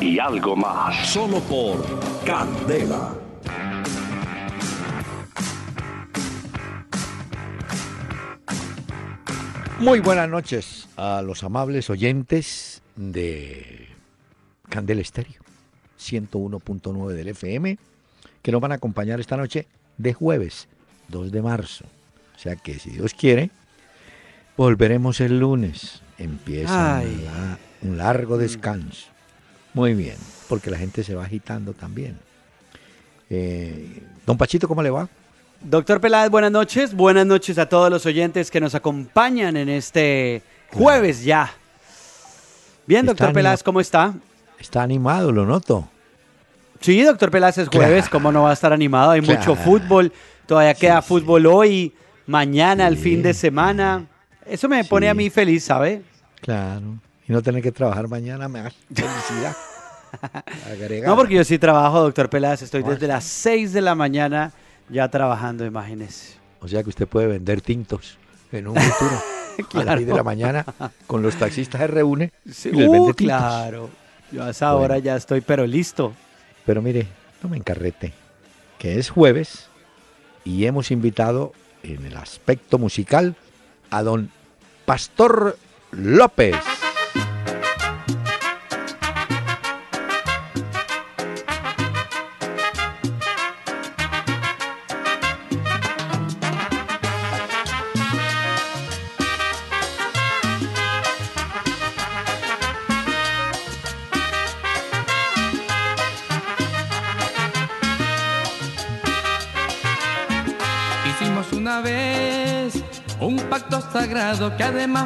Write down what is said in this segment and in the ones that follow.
y algo más. Solo por Candela. Muy buenas noches a los amables oyentes de Candela Estéreo 101.9 del FM que nos van a acompañar esta noche de jueves 2 de marzo. O sea que si Dios quiere, volveremos el lunes. Empieza la- un largo descanso. Muy bien, porque la gente se va agitando también. Eh, don Pachito, ¿cómo le va? Doctor Peláez, buenas noches. Buenas noches a todos los oyentes que nos acompañan en este jueves ya. Bien, Está doctor Peláez, ¿cómo está? Está animado, lo noto. Sí, doctor Peláez, es jueves, Claro. ¿cómo no va a estar animado? Hay mucho fútbol, todavía queda sí. fútbol hoy, mañana, el Sí. fin de semana. Eso me pone a mí feliz, ¿sabe? Claro. Y no tener que trabajar mañana me da felicidad. No, porque yo sí trabajo, doctor Peláez, estoy desde las 6 de la mañana ya trabajando, imagínese. O sea que usted puede vender tintos en un futuro. A las Claro. 10 de la mañana con los taxistas se reúne Sí, y les uh, vende tintos. claro. Yo a esa hora ya estoy, pero listo. Pero mire, no me encarrete, que es jueves y hemos invitado en el aspecto musical a don Pastor López.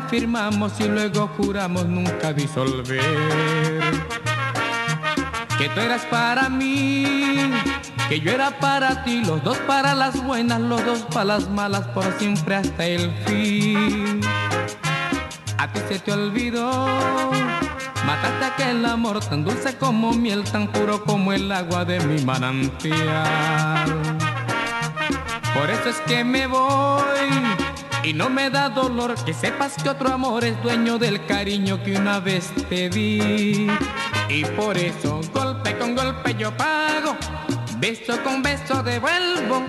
Además firmamos y luego juramos nunca disolver. Que tú eras para mí, que yo era para ti, los dos para las buenas, los dos para las malas, por siempre hasta el fin. A ti se te olvidó, mataste aquel amor tan dulce como miel, tan puro como el agua de mi manantial. Por eso es que me voy y no me da dolor que sepas que otro amor es dueño del cariño que una vez te di. Y por eso golpe con golpe yo pago, beso con beso devuelvo.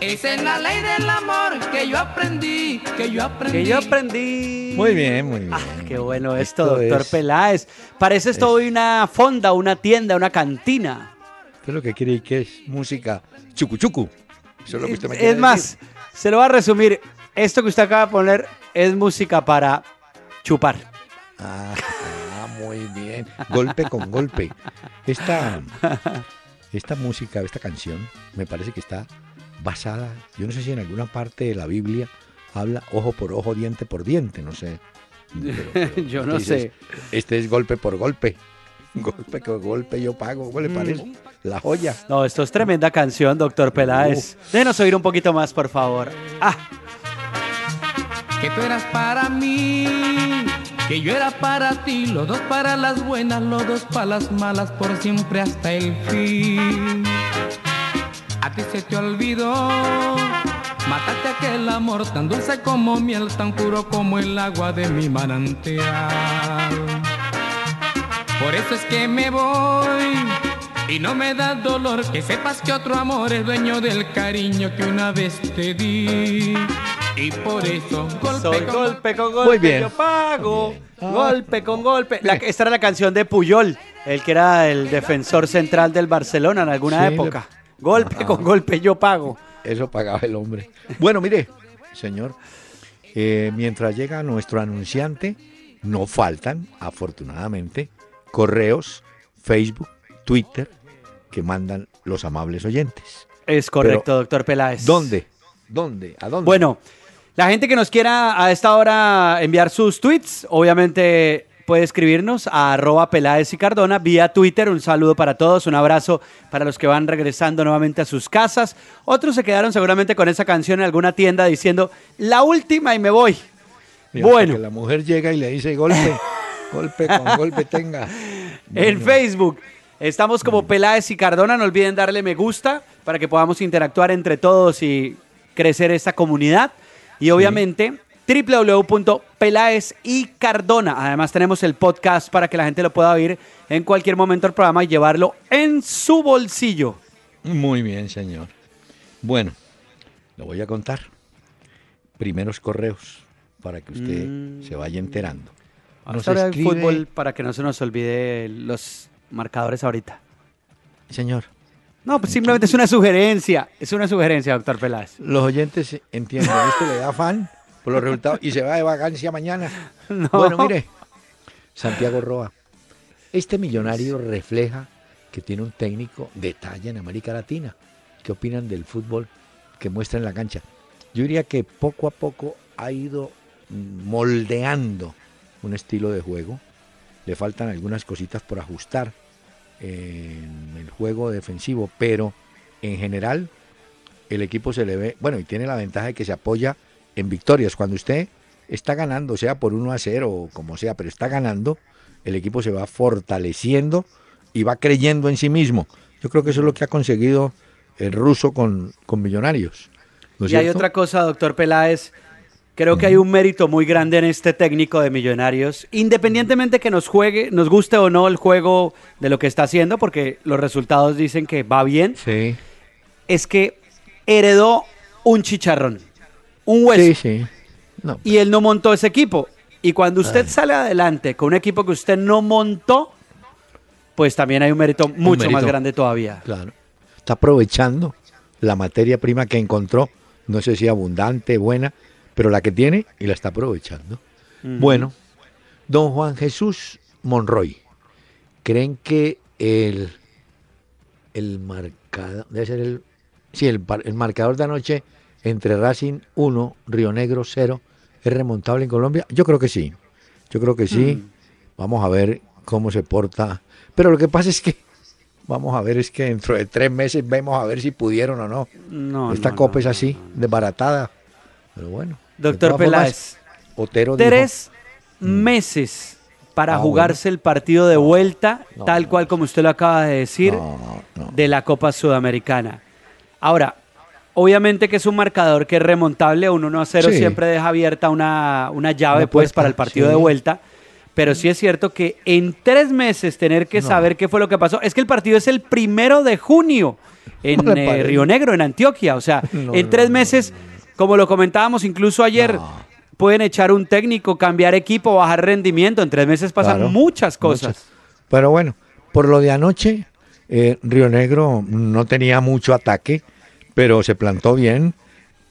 Esa es la ley del amor que yo aprendí, que yo aprendí. Que yo aprendí. Muy bien, muy bien. Ah, qué bueno esto, Esto doctor es- Peláez. Parece esto hoy una fonda, una tienda, una cantina. ¿Qué es lo que quiere y que es música chucuchucu? Eso es lo que usted me quiere Es más, decir. se lo va a resumir. Esto que usted acaba de poner es música para chupar. Ah, ah, muy bien. Golpe con golpe. Esta, esta música, esta canción, me parece que está basada, yo no sé si en alguna parte de la Biblia habla ojo por ojo, diente por diente, no sé. Pero- pero Yo no dices, sé. Este es golpe por golpe. Golpe con golpe yo pago. ¿Cómo le Mm. parece? La joya. No, esto es tremenda canción, doctor Peláez. Déjenos oír un poquito más, por favor. Ah, que tú eras para mí, que yo era para ti, los dos para las buenas, los dos para las malas, por siempre hasta el fin. A ti se te olvidó, mataste aquel amor tan dulce como miel, tan puro como el agua de mi manantial. Por eso es que me voy y no me da dolor que sepas que otro amor es dueño del cariño que una vez te di. Y por eso, golpe soy con golpe con Muy golpe, bien. yo pago. Ah. Golpe con golpe. La- esta era la canción de Puyol, el que era el defensor central del Barcelona en alguna Sí, época. Golpe Ajá. con golpe, yo pago. Eso pagaba el hombre. Bueno, mire, señor, eh, mientras llega nuestro anunciante, no faltan, afortunadamente, correos, Facebook, Twitter, que mandan los amables oyentes. Es correcto, doctor Peláez. ¿Dónde? ¿Dónde? ¿A dónde? Bueno, la gente que nos quiera a esta hora enviar sus tweets, obviamente puede escribirnos a arroba Peláez y Cardona vía Twitter. Un saludo para todos, un abrazo para los que van regresando nuevamente a sus casas. Otros se quedaron seguramente con esa canción en alguna tienda diciendo la última y me voy. bueno. la mujer llega y le dice golpe, golpe con golpe tenga. En Facebook. Estamos como Peláez y Cardona. No olviden darle me gusta para que podamos interactuar entre todos y crecer esta comunidad. Y obviamente www.pelaes y Cardona. Además tenemos el podcast para que la gente lo pueda oír en cualquier momento del programa y llevarlo en su bolsillo. Muy bien, señor. Bueno, lo voy a contar. Primeros correos para que usted mm. se vaya enterando. Nos el fútbol para que no se nos olvide los marcadores ahorita. Señor. No, pues simplemente es una sugerencia. Es una sugerencia, doctor Peláez. Los oyentes entienden. Esto le da fan por los resultados y se va de vacancia mañana. Bueno, mire, Santiago Roa, este millonario refleja que tiene un técnico de talla en América Latina. ¿Qué opinan del fútbol que muestra en la cancha? Yo diría que poco a poco ha ido moldeando un estilo de juego. Le faltan algunas cositas por ajustar en el juego defensivo, pero en general el equipo se le ve, bueno, y tiene la ventaja de que se apoya en victorias. Cuando usted está ganando, sea por 1 a 0 o como sea, pero está ganando, el equipo se va fortaleciendo y va creyendo en sí mismo. Yo creo que eso es lo que ha conseguido el ruso con, con Millonarios. y hay otra cosa, doctor Peláez. Creo que hay un mérito muy grande en este técnico de Millonarios, independientemente que nos juegue, nos guste o no el juego de lo que está haciendo, porque los resultados dicen que va bien. Sí. Es que heredó un chicharrón un hueso. Sí, sí. Y él no montó ese equipo. Y cuando usted sale adelante con un equipo que usted no montó, pues también hay un mérito mucho más grande todavía. Claro. Está aprovechando la materia prima que encontró, no sé si abundante, buena, pero la que tiene y la está aprovechando. Bueno, don Juan Jesús Monroy, ¿creen que el, el marcador, debe ser el, sí, el, el marcador de anoche entre Racing 1, Río Negro 0, es remontable en Colombia? Yo creo que sí. Yo creo que sí. Mm. Vamos a ver cómo se porta. Pero lo que pasa es que, vamos a ver, es que dentro de tres meses vemos a ver si pudieron o no. no Esta copa es así, desbaratada. Pero bueno. Doctor Peláez, Otero tres mm. meses para ah, jugarse el partido de vuelta, tal cual como usted lo acaba de decir, de la Copa Sudamericana. Ahora, Obviamente que es un marcador que es remontable, un 1 a 0 siempre deja abierta una, llave pues para el partido de vuelta. Pero sí es cierto que en tres meses tener que saber qué fue lo que pasó. Es que el partido es el primero de junio en eh, Río Negro, en Antioquia. O sea, en tres meses, como lo comentábamos incluso ayer, pueden echar un técnico, cambiar equipo, bajar rendimiento. En tres meses pasan muchas cosas. Pero bueno, por lo de anoche, eh, Río Negro no tenía mucho ataque pero se plantó bien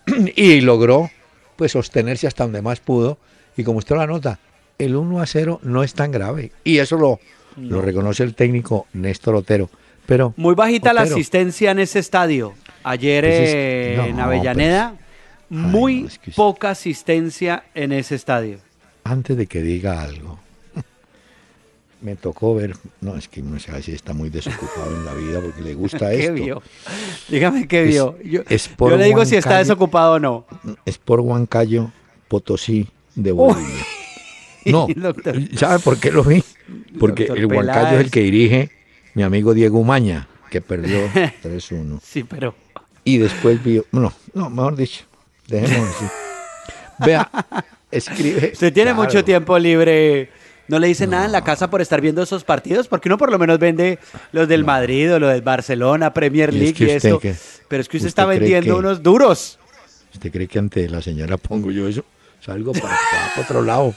y logró pues sostenerse hasta donde más pudo. Y como usted la nota, el 1 a 0 no es tan grave. Y eso lo, lo reconoce el técnico Néstor Otero. Pero, Muy bajita la asistencia en ese estadio. Ayer en Avellaneda, pues, muy poca asistencia en ese estadio. Antes de que diga algo, me tocó ver, no, es que no sé si está muy desocupado en la vida porque le gusta esto. ¿Qué vio? Dígame qué vio. Yo, le digo si está desocupado o no. Es por Huancayo, Potosí, de Bolivia. No, ¿sabe por qué lo vi? Porque el Huancayo es el que dirige mi amigo Diego Umaña, que perdió 3-1. Sí, pero... Y después vio, no, no, mejor dicho, así. Vea, escribe... Usted tiene mucho tiempo libre ¿No le dice nada en la casa por estar viendo esos partidos? Porque uno por lo menos vende los del Madrid o los del Barcelona, Premier League y, eso. Pero es que usted, está vendiendo unos duros. ¿Usted cree que ante la señora pongo yo eso? Salgo para, otro lado.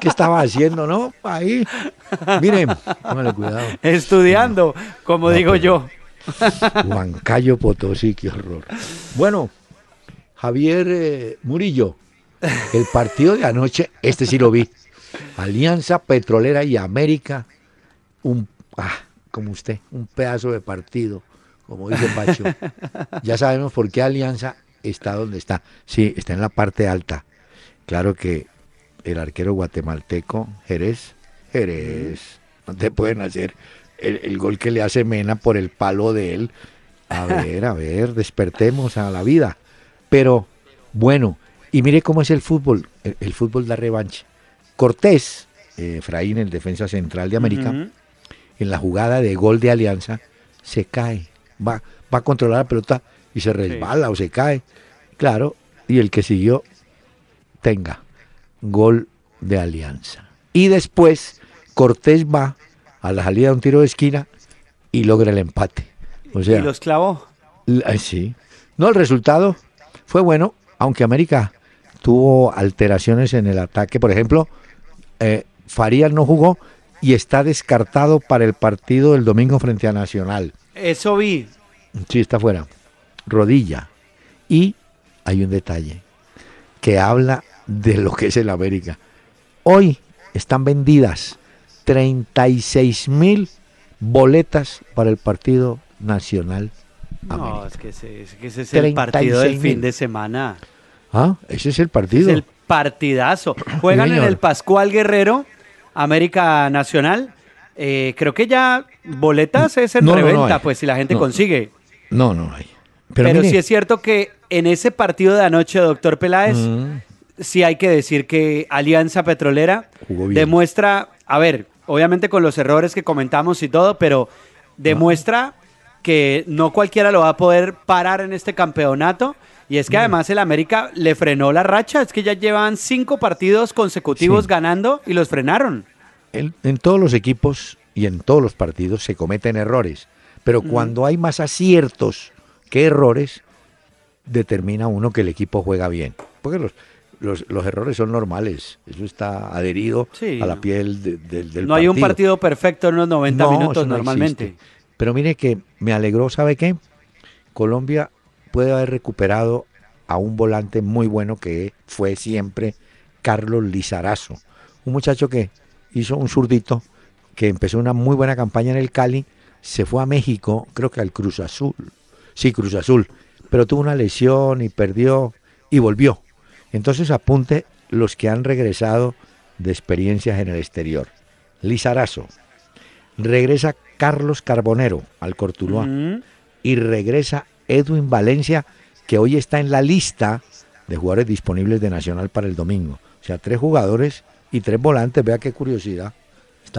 ¿Qué estaba haciendo, no? Ahí. Miren, póngale cuidado. Estudiando, como digo yo. Huancayo Potosí, qué horror. Bueno, Javier eh, Murillo, el partido de anoche, este sí lo vi. Alianza Petrolera y América, un, ah, como usted, un pedazo de partido, como dice Pacho. ya sabemos por qué Alianza está donde está. Sí, está en la parte alta. Claro que el arquero guatemalteco, Jerez, Jerez. No te pueden hacer el, gol que le hace Mena por el palo de él. A ver, a ver, despertemos a la vida. Pero, bueno, y mire cómo es el fútbol. El, fútbol da revancha. Cortés, eh, Efraín, el defensa central de América, en la jugada de gol de Alianza, se cae. Va, va a controlar la pelota y se resbala o se cae. Claro, y el que siguió, tenga gol de Alianza. Y después Cortés va a la salida de un tiro de esquina y logra el empate. O sea, y los clavó. Sí. No, el resultado fue bueno, aunque América tuvo alteraciones en el ataque. Por ejemplo, eh, Farías no jugó y está descartado para el partido del domingo frente a Nacional. Eso vi. Sí, está fuera. Rodilla. Y hay un detalle que habla de lo que es el América. Hoy están vendidas 36 mil boletas para el partido nacional. No, es que ese, es, el partido del fin de semana. Ah, ese es el partido. Es el partidazo. Juegan en el Pascual Guerrero, América Nacional. Eh, creo que ya boletas es en reventa, pues si la gente consigue. No, no hay. Pero, sí es cierto que en ese partido de anoche, doctor Peláez, mm. sí hay que decir que Alianza Petrolera demuestra, a ver, obviamente con los errores que comentamos y todo, pero demuestra que no cualquiera lo va a poder parar en este campeonato. Y es que mm. además el América le frenó la racha, es que ya llevan cinco partidos consecutivos ganando y los frenaron. En, todos los equipos y en todos los partidos se cometen errores, pero cuando hay más aciertos que errores, determina uno que el equipo juega bien. Porque los, los, errores son normales, eso está adherido a la piel del partido. No hay un partido perfecto en los 90 minutos normalmente. Pero mire que me alegró, ¿sabe qué? Colombia puede haber recuperado a un volante muy bueno que fue siempre Carlos Lizarazo, un muchacho que hizo un zurdito, que empezó una muy buena campaña en el Cali, se fue a México, creo que al Cruz Azul, sí, Cruz Azul, pero tuvo una lesión y perdió y volvió. Entonces apunte los que han regresado de experiencias en el exterior. Lizarazo. Regresa Carlos Carbonero al Cortuluá. Y regresa Edwin Valencia, que hoy está en la lista de jugadores disponibles de Nacional para el domingo. O sea, tres jugadores y tres volantes. Vea qué curiosidad.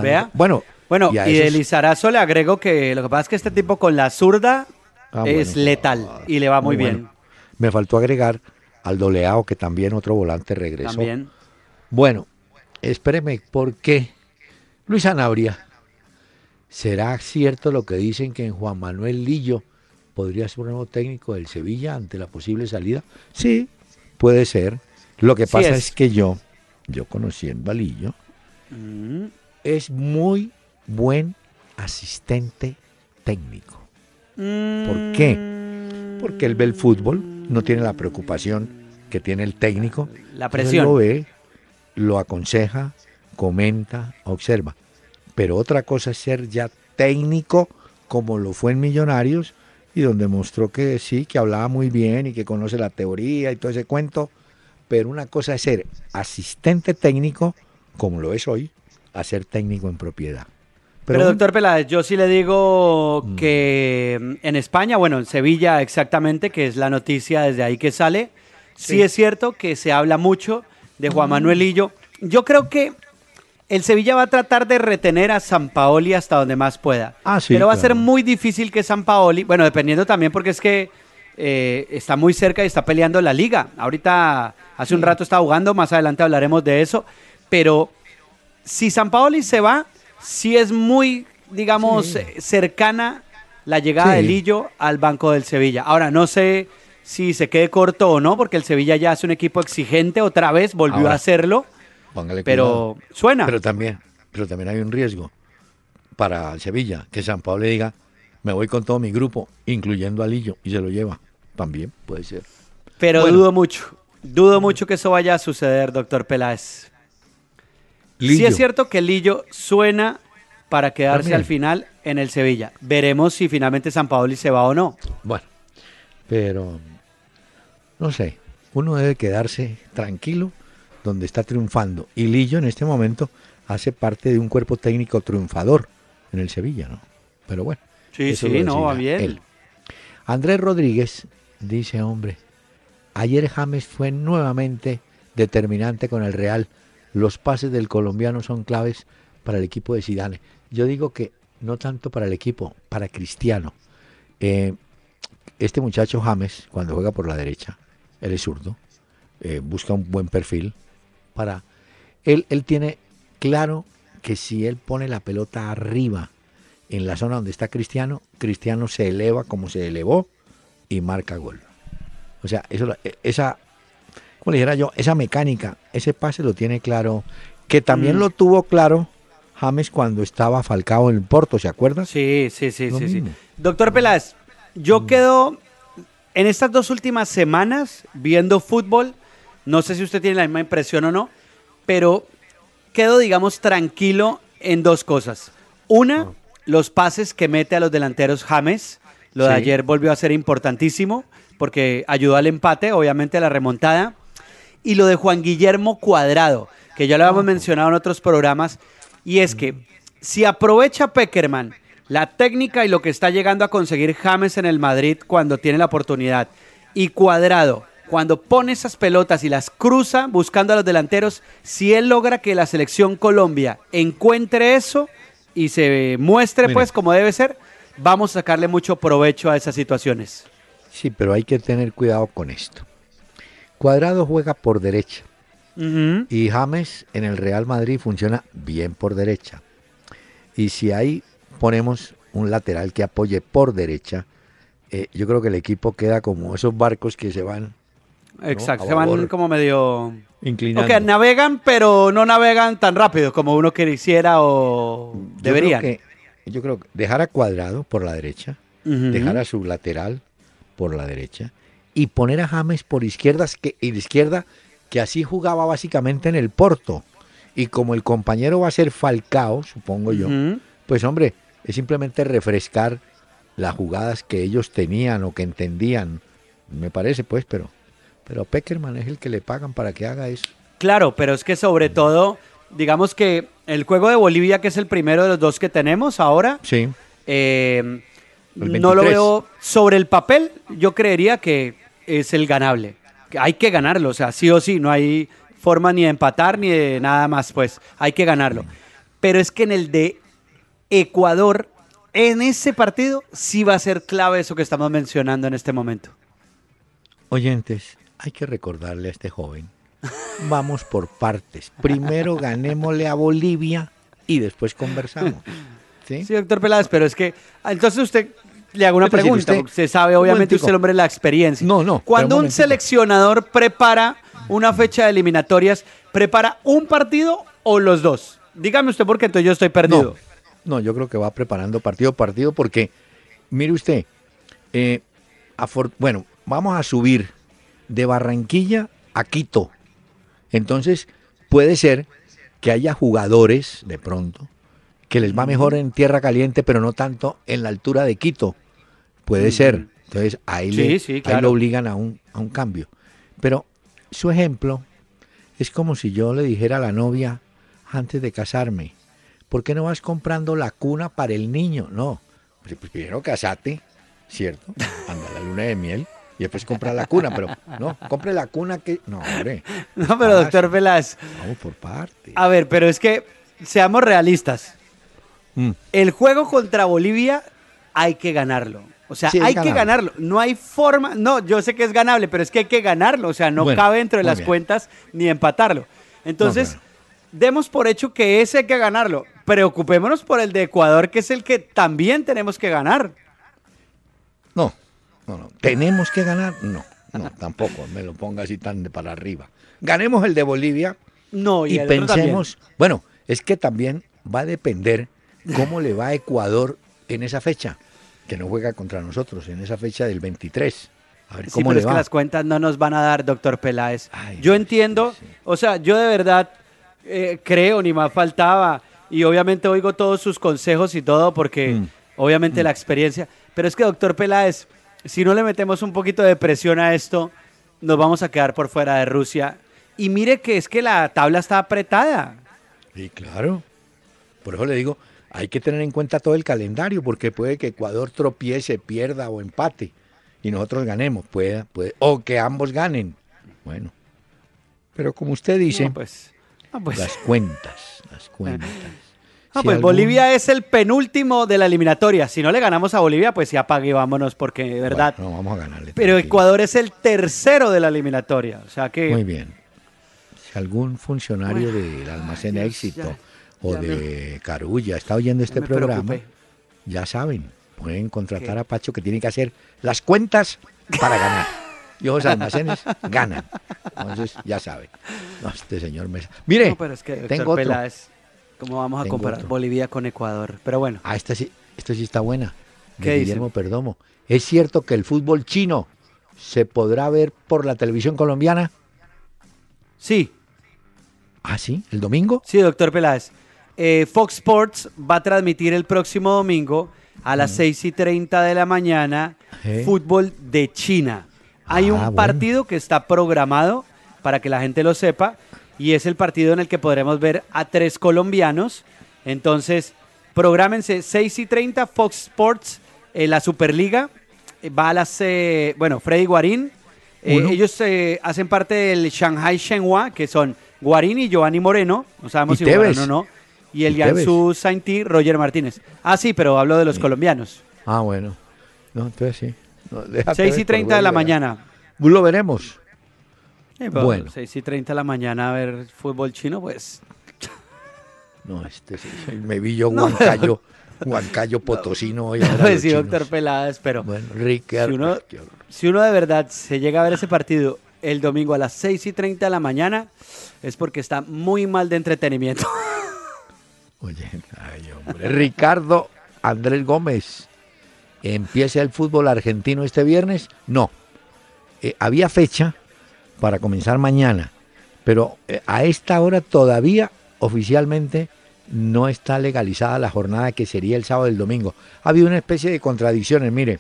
Vea. Bueno, bueno, y, de Lizarazo le agrego que lo que pasa es que este tipo con la zurda Ah, es letal y le va muy, bien. Me faltó agregar al Doleao, que también otro volante regresó. También. Bueno, espéreme, ¿por qué? Luis Anabria, ¿será cierto lo que dicen que en Juan Manuel Lillo podría ser un nuevo técnico del Sevilla ante la posible salida? Sí, puede ser. Lo que pasa es. que yo, yo conociendo a Lillo, mm. es muy buen asistente técnico. ¿Por qué? Porque él ve el fútbol, no tiene la preocupación que tiene el técnico. La presión. lo ve, lo aconseja, comenta, observa. Pero otra cosa es ser ya técnico, como lo fue en Millonarios, y donde mostró que sí, que hablaba muy bien y que conoce la teoría y todo ese cuento. Pero una cosa es ser asistente técnico, como lo es hoy, a ser técnico en propiedad. Pero, doctor Peláez, yo sí le digo mm. que mm, en España, bueno, en Sevilla exactamente, que es la noticia desde ahí que sale, sí, es cierto que se habla mucho de Juan Manuel Illo. Yo creo que el Sevilla va a tratar de retener a San Paoli hasta donde más pueda. Ah, sí, pero va a ser muy difícil que San Paoli, bueno, dependiendo también porque es que eh, está muy cerca y está peleando la liga. Ahorita, hace un rato está jugando, más adelante hablaremos de eso. Pero si San Paoli se va, sí es muy, digamos, cercana la llegada de Lillo al banco del Sevilla. Ahora, no sé si se quede corto o no, porque el Sevilla ya es un equipo exigente, otra vez volvió a hacerlo. Pero suena. Pero también, pero también hay un riesgo para el Sevilla, que San Pablo le diga, me voy con todo mi grupo, incluyendo a Lillo, y se lo lleva. También puede ser. Pero dudo mucho, dudo mucho que eso vaya a suceder, doctor Peláez. Sí es cierto que Lillo suena para quedarse al final en el Sevilla. Veremos si finalmente San Paoli se va o no. Bueno, pero no sé, uno debe quedarse tranquilo donde está triunfando. Y Lillo en este momento hace parte de un cuerpo técnico triunfador en el Sevilla, ¿no? Pero bueno. Sí, sí, no, va bien. Andrés Rodríguez dice, hombre, ayer James fue nuevamente determinante con el Real. Los pases del colombiano son claves para el equipo de Zidane. Yo digo que no tanto para el equipo, para Cristiano. Eh, este muchacho James, cuando juega por la derecha, él es zurdo, eh, busca un buen perfil para... Él, él tiene claro que si él pone la pelota arriba en la zona donde está Cristiano, Cristiano se eleva como se elevó y marca gol. O sea, eso, esa, como le dijera yo, esa mecánica, ese pase lo tiene claro, que también mm. lo tuvo claro James cuando estaba Falcao en el Porto, ¿se acuerda? Sí, sí, sí, sí, sí. Doctor Peláez, yo mm. quedo en estas dos últimas semanas viendo fútbol, no sé si usted tiene la misma impresión o no, pero quedo, digamos, tranquilo en dos cosas. Una, ah. los pases que mete a los delanteros James. Lo de ayer volvió a ser importantísimo porque ayudó al empate, obviamente a la remontada. Y lo de Juan Guillermo Cuadrado, que ya lo habíamos mencionado en otros programas, y es que si aprovecha Peckerman la técnica y lo que está llegando a conseguir James en el Madrid cuando tiene la oportunidad, y Cuadrado cuando pone esas pelotas y las cruza buscando a los delanteros, si él logra que la selección Colombia encuentre eso y se muestre pues como debe ser, vamos a sacarle mucho provecho a esas situaciones. Sí, pero hay que tener cuidado con esto. Cuadrado juega por derecha y James en el Real Madrid funciona bien por derecha. Y si ahí ponemos un lateral que apoye por derecha, eh, yo creo que el equipo queda como esos barcos que se van Exacto, se van como medio... Inclinados. Ok, navegan, pero no navegan tan rápido como uno quisiera o debería. yo creo que dejar a Cuadrado por la derecha, dejar a su lateral por la derecha y poner a James por izquierdas que, y de izquierda, que así jugaba básicamente en el Porto. Y como el compañero va a ser Falcao, supongo yo, pues hombre, es simplemente refrescar las jugadas que ellos tenían o que entendían, me parece pues, pero pero Peckerman es el que le pagan para que haga eso. Claro, pero es que sobre todo, digamos que el juego de Bolivia, que es el primero de los dos que tenemos ahora, sí. Eh, no lo veo sobre el papel, yo creería que es el ganable. Hay que ganarlo, o sea, sí o sí, no hay forma ni de empatar ni de nada más, pues hay que ganarlo. Pero es que en el de Ecuador, en ese partido, sí va a ser clave eso que estamos mencionando en este momento. Oyentes, hay que recordarle a este joven, vamos por partes. Primero ganémosle a Bolivia y después conversamos. Sí, doctor Peláez, pero es que, entonces usted le hago una pregunta, se sabe obviamente usted el hombre de la experiencia. No, no. Cuando un, seleccionador prepara una fecha de eliminatorias, ¿prepara un partido o los dos? Dígame usted porque entonces yo estoy perdido. No, yo creo que va preparando partido a partido porque, mire usted, eh, bueno, vamos a subir de Barranquilla a Quito. Entonces, puede ser que haya jugadores, de pronto, que les va mejor en tierra caliente, pero no tanto en la altura de Quito. Puede ser. Entonces, ahí, le, lo obligan a un, a un cambio. Pero su ejemplo es como si yo le dijera a la novia antes de casarme, ¿por qué no vas comprando la cuna para el niño? No, pues, pues primero casate, ¿cierto? Anda la luna de miel y después compra la cuna, pero no, compre la cuna que... No, hombre. No, pero doctor Velas. Vamos por parte. A ver, pero es que seamos realistas. Mm. El juego contra Bolivia hay que ganarlo. O sea, hay que ganarlo. No hay forma. No, yo sé que es ganable, pero es que hay que ganarlo. O sea, no cabe dentro de las cuentas ni empatarlo. Entonces, demos por hecho que ese hay que ganarlo. Preocupémonos por el de Ecuador, que es el que también tenemos que ganar. No, no, no. ¿Tenemos que ganar? No, no, tampoco me lo ponga así tan de para arriba. Ganemos el de Bolivia no, y, pensemos, bueno, es que también va a depender cómo le va a Ecuador en esa fecha, que no juega contra nosotros, en esa fecha del 23. A ver cómo le es que las cuentas no nos van a dar, doctor Peláez. yo entiendo, o sea, yo de verdad eh, creo, ni más faltaba, y obviamente oigo todos sus consejos y todo, porque mm. obviamente mm. la experiencia, pero es que, doctor Peláez, si no le metemos un poquito de presión a esto, nos vamos a quedar por fuera de Rusia. Y mire que es que la tabla está apretada. Sí, claro. Por eso le digo, hay que tener en cuenta todo el calendario, porque puede que Ecuador tropiece, pierda o empate y nosotros ganemos, puede, puede, o que ambos ganen. Bueno, pero como usted dice, pues, pues. las cuentas, las cuentas. No, pues Bolivia es el penúltimo de la eliminatoria. Si no le ganamos a Bolivia, pues ya apague vámonos, porque de verdad. no, vamos a ganarle. Pero Ecuador es el tercero de la eliminatoria. O sea que. Muy bien. Si algún funcionario del almacén éxito o de Carulla está oyendo este programa, ya saben, pueden contratar a Pacho que tiene que hacer las cuentas para ganar. Y los almacenes ganan. Entonces, ya saben. No, este señor Mesa. Mire, pero es que, tengo otro. ¿Cómo vamos a comparar Bolivia con Ecuador? Pero bueno. Ah, esta sí, esta sí está buena. ¿Qué Guillermo Perdomo. ¿Es cierto que el fútbol chino se podrá ver por la televisión colombiana? Sí. ¿Ah, sí? ¿El domingo? Sí, doctor Peláez. Eh, Fox Sports va a transmitir el próximo domingo a las 6 y 30 de la mañana fútbol de China. Hay un ah, partido que está programado para que la gente lo sepa y es el partido en el que podremos ver a tres colombianos. Entonces, prográmense 6 y 30, Fox Sports, eh, la Superliga. Eh, va a las, eh, bueno, Freddy Guarín. ellos hacen parte del Shanghai Shenhua, que son Guarín y Giovanni Moreno. No sabemos si Moreno o no. Y el Yansu Sainti, Roger Martínez. Ah, sí, pero hablo de los colombianos. Ah, bueno. No, entonces sí. 6 y 30 de la mañana. Lo veremos. Bueno. 6 y 30 de la mañana a ver fútbol chino, pues. No, este sí, me vi yo Huancayo, Huancayo Potosino hoy. Pues sí, doctor Peláez, pero. Bueno, Ricardo. Si uno, si uno de verdad se llega a ver ese partido el domingo a las 6 y 30 de la mañana, es porque está muy mal de entretenimiento. Oye, ay, hombre. Ricardo Andrés Gómez, ¿empieza el fútbol argentino este viernes? No. Eh, había fecha, para comenzar mañana, pero eh, a esta hora todavía oficialmente no está legalizada la jornada que sería el sábado y el domingo. Ha habido una especie de contradicciones, mire,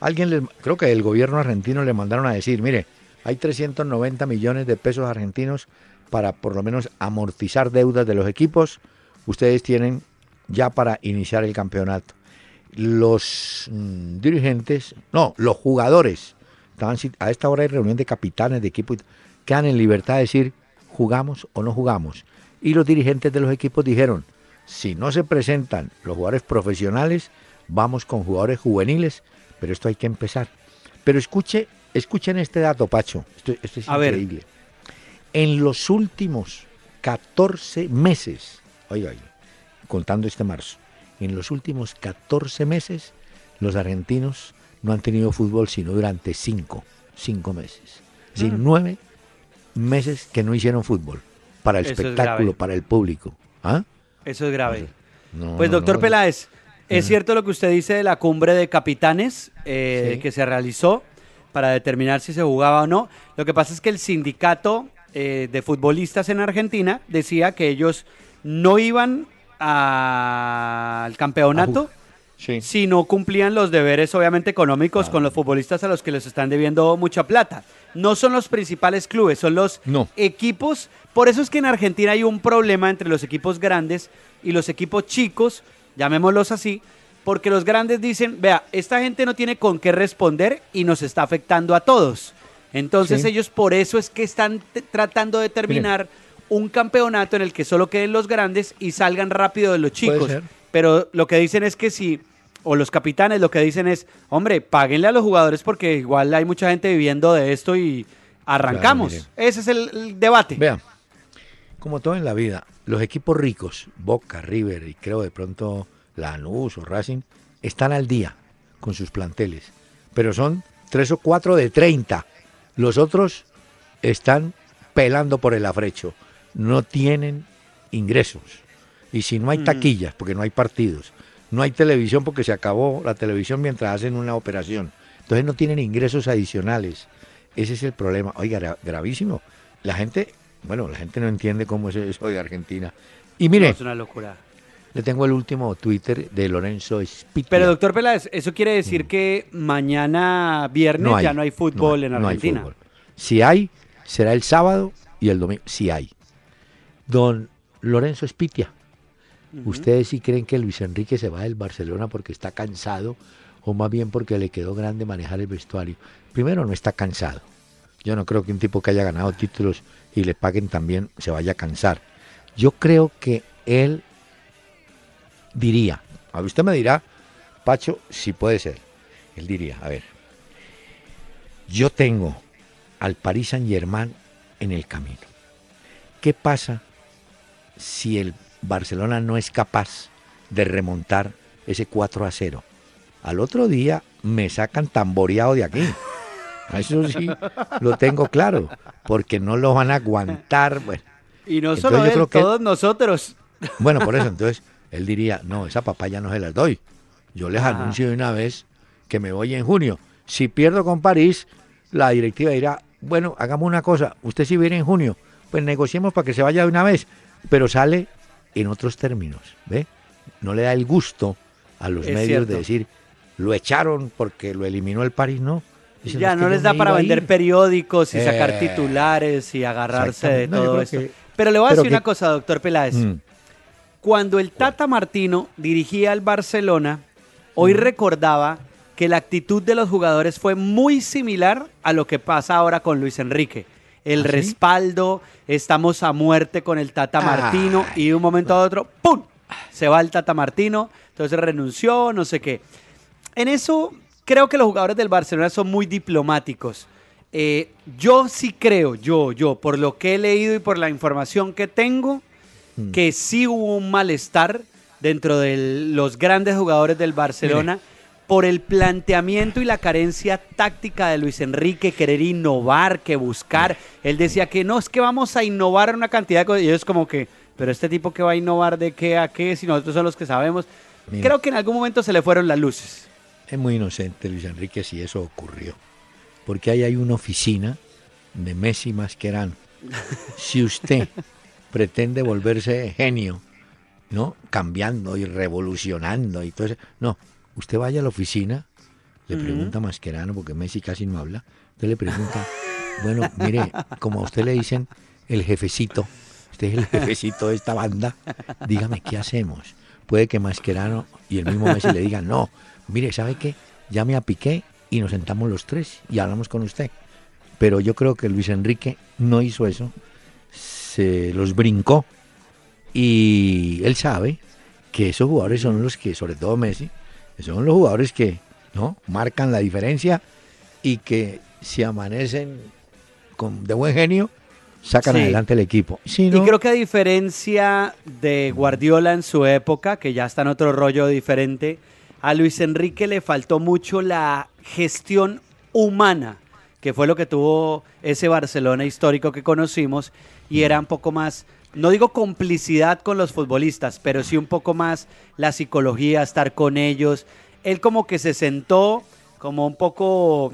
alguien, creo que el gobierno argentino le mandaron a decir, mire, hay 390 millones de pesos argentinos para por lo menos amortizar deudas de los equipos, ustedes tienen ya para iniciar el campeonato. Los mm, dirigentes, no, los jugadores a esta hora hay reunión de capitanes de equipo, quedan en libertad de decir jugamos o no jugamos. Y los dirigentes de los equipos dijeron, si no se presentan los jugadores profesionales, vamos con jugadores juveniles, pero esto hay que empezar. Pero escuche, escuchen este dato, Pacho, esto, es increíble. En los últimos 14 meses, oiga, contando este marzo, en los últimos 14 meses, los argentinos no han tenido fútbol sino durante cinco, cinco meses. Es decir, mm. nueve meses que no hicieron fútbol para el espectáculo, para el público. ¿Ah? Eso es grave. pues doctor Peláez, ¿es cierto lo que usted dice de la cumbre de capitanes eh, que se realizó para determinar si se jugaba o no? Lo que pasa es que el sindicato eh, de futbolistas en Argentina decía que ellos no iban al campeonato si no cumplían los deberes obviamente económicos con los futbolistas a los que les están debiendo mucha plata. No son los principales clubes, son los equipos. Por eso es que en Argentina hay un problema entre los equipos grandes y los equipos chicos, llamémoslos así, porque los grandes dicen, vea, esta gente no tiene con qué responder y nos está afectando a todos. Entonces ellos por eso es que están tratando de terminar un campeonato en el que solo queden los grandes y salgan rápido de los chicos. Pero lo que dicen es que si o los capitanes lo que dicen es, hombre, páguenle a los jugadores porque igual hay mucha gente viviendo de esto y arrancamos. Ese es el, debate. Vea, como todo en la vida, los equipos ricos, Boca, River y creo de pronto Lanús o Racing, están al día con sus planteles, pero son tres o cuatro de 30. Los otros están pelando por el afrecho, no tienen ingresos. Y si no hay mm. taquillas, porque no hay partidos, no hay televisión porque se acabó la televisión mientras hacen una operación. Entonces no tienen ingresos adicionales. Ese es el problema. Oiga, gravísimo. La gente, bueno, la gente no entiende cómo es eso de Argentina. Y mire, es una locura. Le tengo el último Twitter de Lorenzo Spitia. Pero doctor Peláez, eso quiere decir mm. que mañana viernes ya no hay fútbol en Argentina. Si hay, será el sábado y el domingo. Si hay. Don Lorenzo ¿Ustedes sí creen que Luis Enrique se va del Barcelona porque está cansado o más bien porque le quedó grande manejar el vestuario? Primero, no está cansado. Yo no creo que un tipo que haya ganado títulos y le paguen también se vaya a cansar. Yo creo que él diría, a usted me dirá, Pacho, si puede ser. Él diría, a ver, yo tengo al Paris Saint Germain en el camino. ¿Qué pasa si el Barcelona no es capaz de remontar ese 4 a 0? Al otro día me sacan tamboreado de aquí. Eso sí, lo tengo claro, porque no lo van a aguantar. Bueno, y no solo él, todos nosotros. Bueno, por eso, entonces, él diría, no, esa papaya no se las doy. Yo les anuncio de una vez que me voy en junio. Si pierdo con París, la directiva dirá, bueno, hagamos una cosa, usted si viene en junio, pues negociemos para que se vaya de una vez, pero sale en otros términos, ¿ve? No le da el gusto a los medios de decir, lo echaron porque lo eliminó el París, no. ya no, les da para vender periódicos y sacar eh, titulares y agarrarse de todo eso. pero le voy a decir una cosa, doctor Peláez. Mm. Cuando el Tata Martino dirigía al Barcelona, hoy mm. recordaba que la actitud de los jugadores fue muy similar a lo que pasa ahora con Luis Enrique. El ¿Ah, respaldo, estamos a muerte con el Tata Martino y de un momento a otro, ¡pum! Se va el Tata Martino, entonces renunció, no sé qué. En eso creo que los jugadores del Barcelona son muy diplomáticos. Eh, yo sí creo, yo, yo, por lo que he leído y por la información que tengo, mm. que sí hubo un malestar dentro de los grandes jugadores del Barcelona por el planteamiento y la carencia táctica de Luis Enrique, querer innovar, que buscar. Él decía que no, es que vamos a innovar una cantidad de cosas. Y ellos como que, pero este tipo que va a innovar de qué a qué, si nosotros somos los que sabemos. Creo que en algún momento se le fueron las luces. Es muy inocente Luis Enrique si eso ocurrió. Porque ahí hay una oficina de Messi Mascherano. Si usted pretende volverse genio, ¿no? Cambiando y revolucionando y todo eso. No, usted vaya a la oficina, le pregunta a Mascherano, porque Messi casi no habla, usted le pregunta, bueno, mire, como a usted le dicen el jefecito, usted es el jefecito de esta banda, dígame qué hacemos. Puede que Mascherano y el mismo Messi le digan, no, mire, ¿sabe qué? Llame a Piqué y nos sentamos los tres y hablamos con usted. Pero yo creo que Luis Enrique no hizo eso, se los brincó y él sabe que esos jugadores son los que, sobre todo Messi, son los jugadores que ¿no? marcan la diferencia y que si amanecen con, de buen genio, sacan adelante el equipo. y creo que a diferencia de Guardiola en su época, que ya está en otro rollo diferente, a Luis Enrique le faltó mucho la gestión humana, que fue lo que tuvo ese Barcelona histórico que conocimos, y era un poco más no digo complicidad con los futbolistas, pero sí un poco más la psicología, estar con ellos. Él como que se sentó como un poco...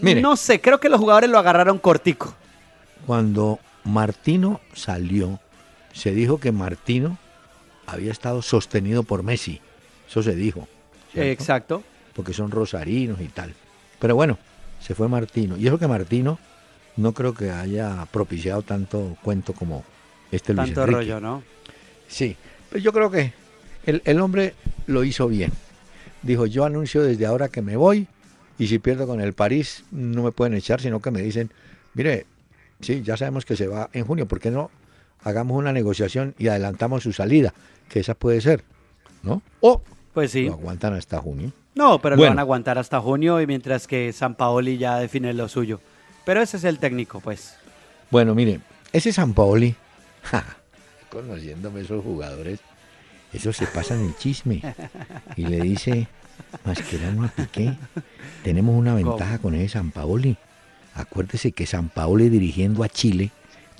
no sé, creo que los jugadores lo agarraron cortico. Cuando Martino salió, se dijo que Martino había estado sostenido por Messi. Eso se dijo. Exacto. Porque son rosarinos y tal. Pero bueno, se fue Martino. Y eso que Martino no creo que haya propiciado tanto cuento como, este Tanto rollo, ¿no? Sí, pero yo creo que el, hombre lo hizo bien. Dijo, yo anuncio desde ahora que me voy y si pierdo con el París no me pueden echar, sino que me dicen, mire, sí, ya sabemos que se va en junio, ¿por qué no hagamos una negociación y adelantamos su salida? Que esa puede ser, ¿no? O pues sí. lo aguantan hasta junio. No, pero lo van a aguantar hasta junio y mientras que San Paoli ya define lo suyo. Pero ese es el técnico, pues. Bueno, mire, ese San Paoli Conociéndome esos jugadores, esos se pasan el chisme. Y le dice, Mascherano a Piqué, tenemos una ventaja con ese San Paoli. Acuérdese que San Paoli dirigiendo a Chile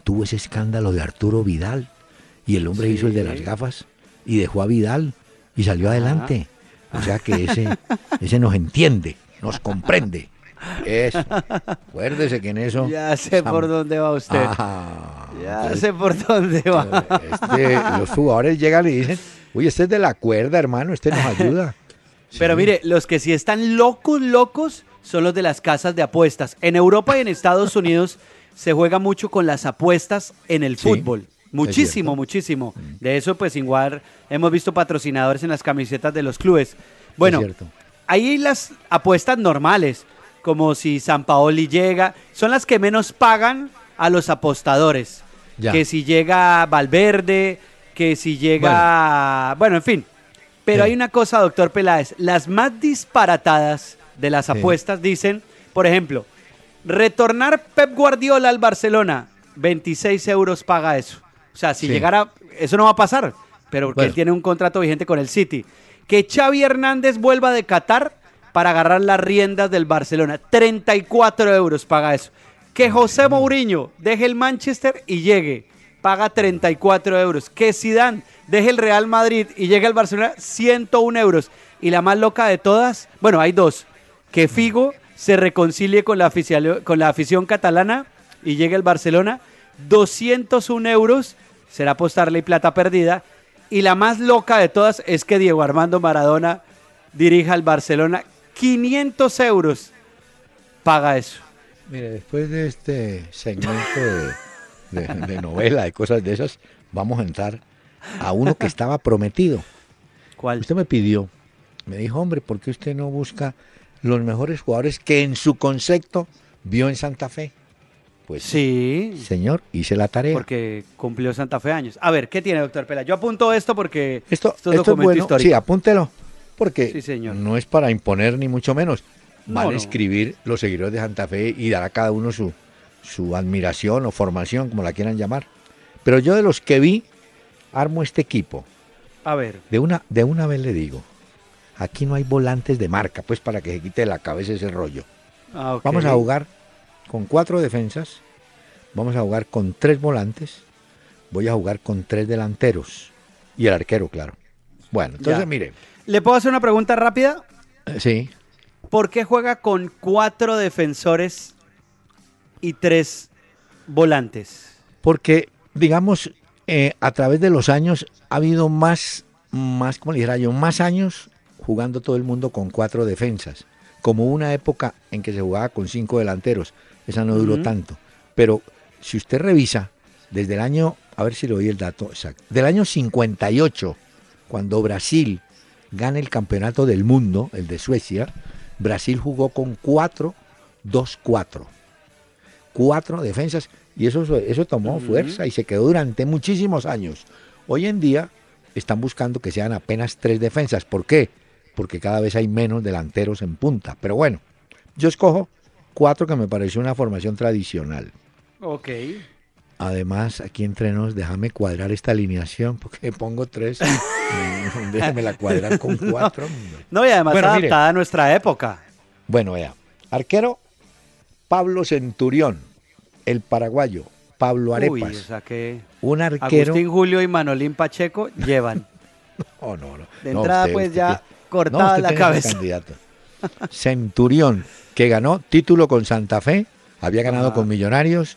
tuvo ese escándalo de Arturo Vidal. Y el hombre hizo el de las gafas y dejó a Vidal y salió adelante. O sea que ese, ese nos entiende, nos comprende. Eso. Acuérdese que en eso. Ya sé por dónde va usted. Ah, ya sé por dónde va. Este, los jugadores llegan y dicen: Uy, este es de la cuerda, hermano, este nos ayuda. Pero mire, los que sí están locos, locos, son los de las casas de apuestas. En Europa y en Estados Unidos se juega mucho con las apuestas en el fútbol. Muchísimo, muchísimo. Mm. De eso, pues igual hemos visto patrocinadores en las camisetas de los clubes. Bueno, ahí las apuestas normales, como si San Paoli llega, son las que menos pagan a los apostadores. Que si llega Valverde, que si llega. Bueno, en fin. Pero hay una cosa, doctor Peláez. Las más disparatadas de las apuestas dicen, por ejemplo, retornar Pep Guardiola al Barcelona, 26 euros paga eso. O sea, si llegara, eso no va a pasar, pero porque él tiene un contrato vigente con el City. Que Xavi Hernández vuelva de Qatar para agarrar las riendas del Barcelona, 34 euros paga eso. Que José Mourinho deje el Manchester y llegue, paga 34 euros. Que Zidane deje el Real Madrid y llegue al Barcelona, 101 euros. Y la más loca de todas, bueno, hay dos. Que Figo se reconcilie con la, afición catalana y llegue al Barcelona, 201 euros será apostarle y plata perdida. Y la más loca de todas es que Diego Armando Maradona dirija al Barcelona. 500 euros paga eso. Mire, después de este segmento de, novela, de cosas de esas, vamos a entrar a uno que estaba prometido. ¿Cuál? Usted me pidió, me dijo, hombre, ¿por qué usted no busca los mejores jugadores que en su concepto vio en Santa Fe? Pues sí. Señor, hice la tarea. Porque cumplió Santa Fe años. A ver, ¿qué tiene, doctor Pela? Yo apunto esto porque esto, es, bueno. Sí, apúntelo. Porque no es para imponer ni mucho menos. Van a escribir los seguidores de Santa Fe y dar a cada uno su, su admiración o formación, como la quieran llamar. Pero yo de los que vi, armo este equipo. A ver. De una, de una vez le digo, aquí no hay volantes de marca, pues para que se quite la cabeza ese rollo. Ah, Vamos a jugar con cuatro defensas, vamos a jugar con tres volantes, voy a jugar con tres delanteros y el arquero, claro. Bueno, entonces mire. ¿Le puedo hacer una pregunta rápida? Sí. ¿Por qué juega con cuatro defensores y tres volantes? Porque, digamos, eh, a través de los años ha habido más, más, como le dijera yo, más años jugando todo el mundo con cuatro defensas, como una época en que se jugaba con cinco delanteros. Esa no duró tanto. Pero si usted revisa, desde el año, a ver si le doy el dato exacto, del año 58, cuando Brasil gana el campeonato del mundo, el de Suecia, Brasil jugó con 4-2-4. Cuatro defensas y eso, eso tomó fuerza y se quedó durante muchísimos años. Hoy en día están buscando que sean apenas tres defensas. ¿Por qué? Porque cada vez hay menos delanteros en punta. Pero bueno, yo escojo cuatro que me pareció una formación tradicional. Ok. Además, aquí entre nos, déjame cuadrar esta alineación, porque pongo tres. déjame la cuadrar con cuatro. No, y además adaptada a nuestra época. Bueno, vea. Arquero, Pablo Centurión, el paraguayo. Pablo Arepas. Uy, o sea que un arquero. Agustín Julio y Manolín Pacheco llevan. no, no, no. De entrada, pues ya cortada la cabeza. Centurión, que ganó título con Santa Fe, había ganado con Millonarios,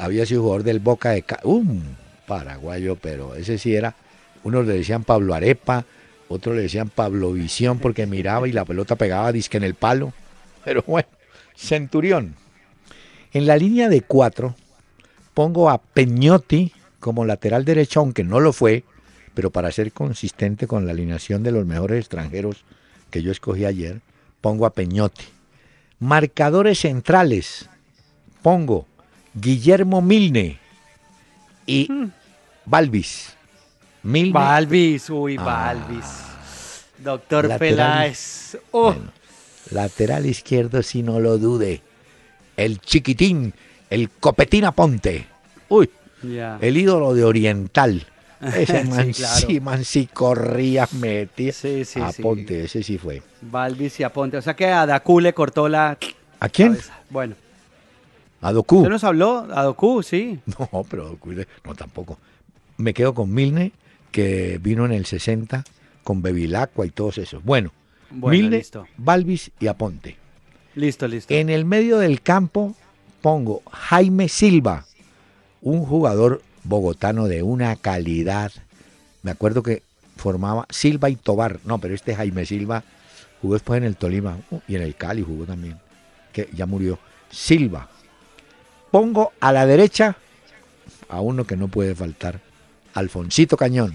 había sido jugador del Boca de... un paraguayo, pero ese sí era... Unos le decían Pablo Arepa, otros le decían Pablo Visión porque miraba y la pelota pegaba disque en el palo. Pero bueno, Centurión. En la línea de cuatro pongo a Peñotti como lateral derecho, aunque no lo fue, pero para ser consistente con la alineación de los mejores extranjeros que yo escogí ayer, pongo a Peñotti. Marcadores centrales. Pongo Guillermo Milne y hmm. Balvis. Milne. Balvis, uy, ah. Balvis. Doctor Peláez. Oh. lateral izquierdo, si no lo dude. El chiquitín, el copetín Aponte. Uy, el ídolo de Oriental. Ese man, sí, corría, metía. Sí, sí, Aponte, ese sí fue. Balvis y Aponte. O sea que a Dacu le cortó la. ¿A quién? Bueno. ¿A Doku? ¿Usted nos habló? ¿A Doku? Sí. No, pero Doku, no tampoco. Me quedo con Milne, que vino en el 60 con Bevilacqua y todos esos. Bueno, Milne, listo. Balvis y Aponte. Listo, listo. En el medio del campo pongo Jaime Silva, un jugador bogotano de una calidad. Me acuerdo que formaba Silva y Tobar. No, pero este Jaime Silva jugó después en el Tolima uh, y en el Cali jugó también, que ya murió. Silva. Pongo a la derecha a uno que no puede faltar, Alfonsito Cañón.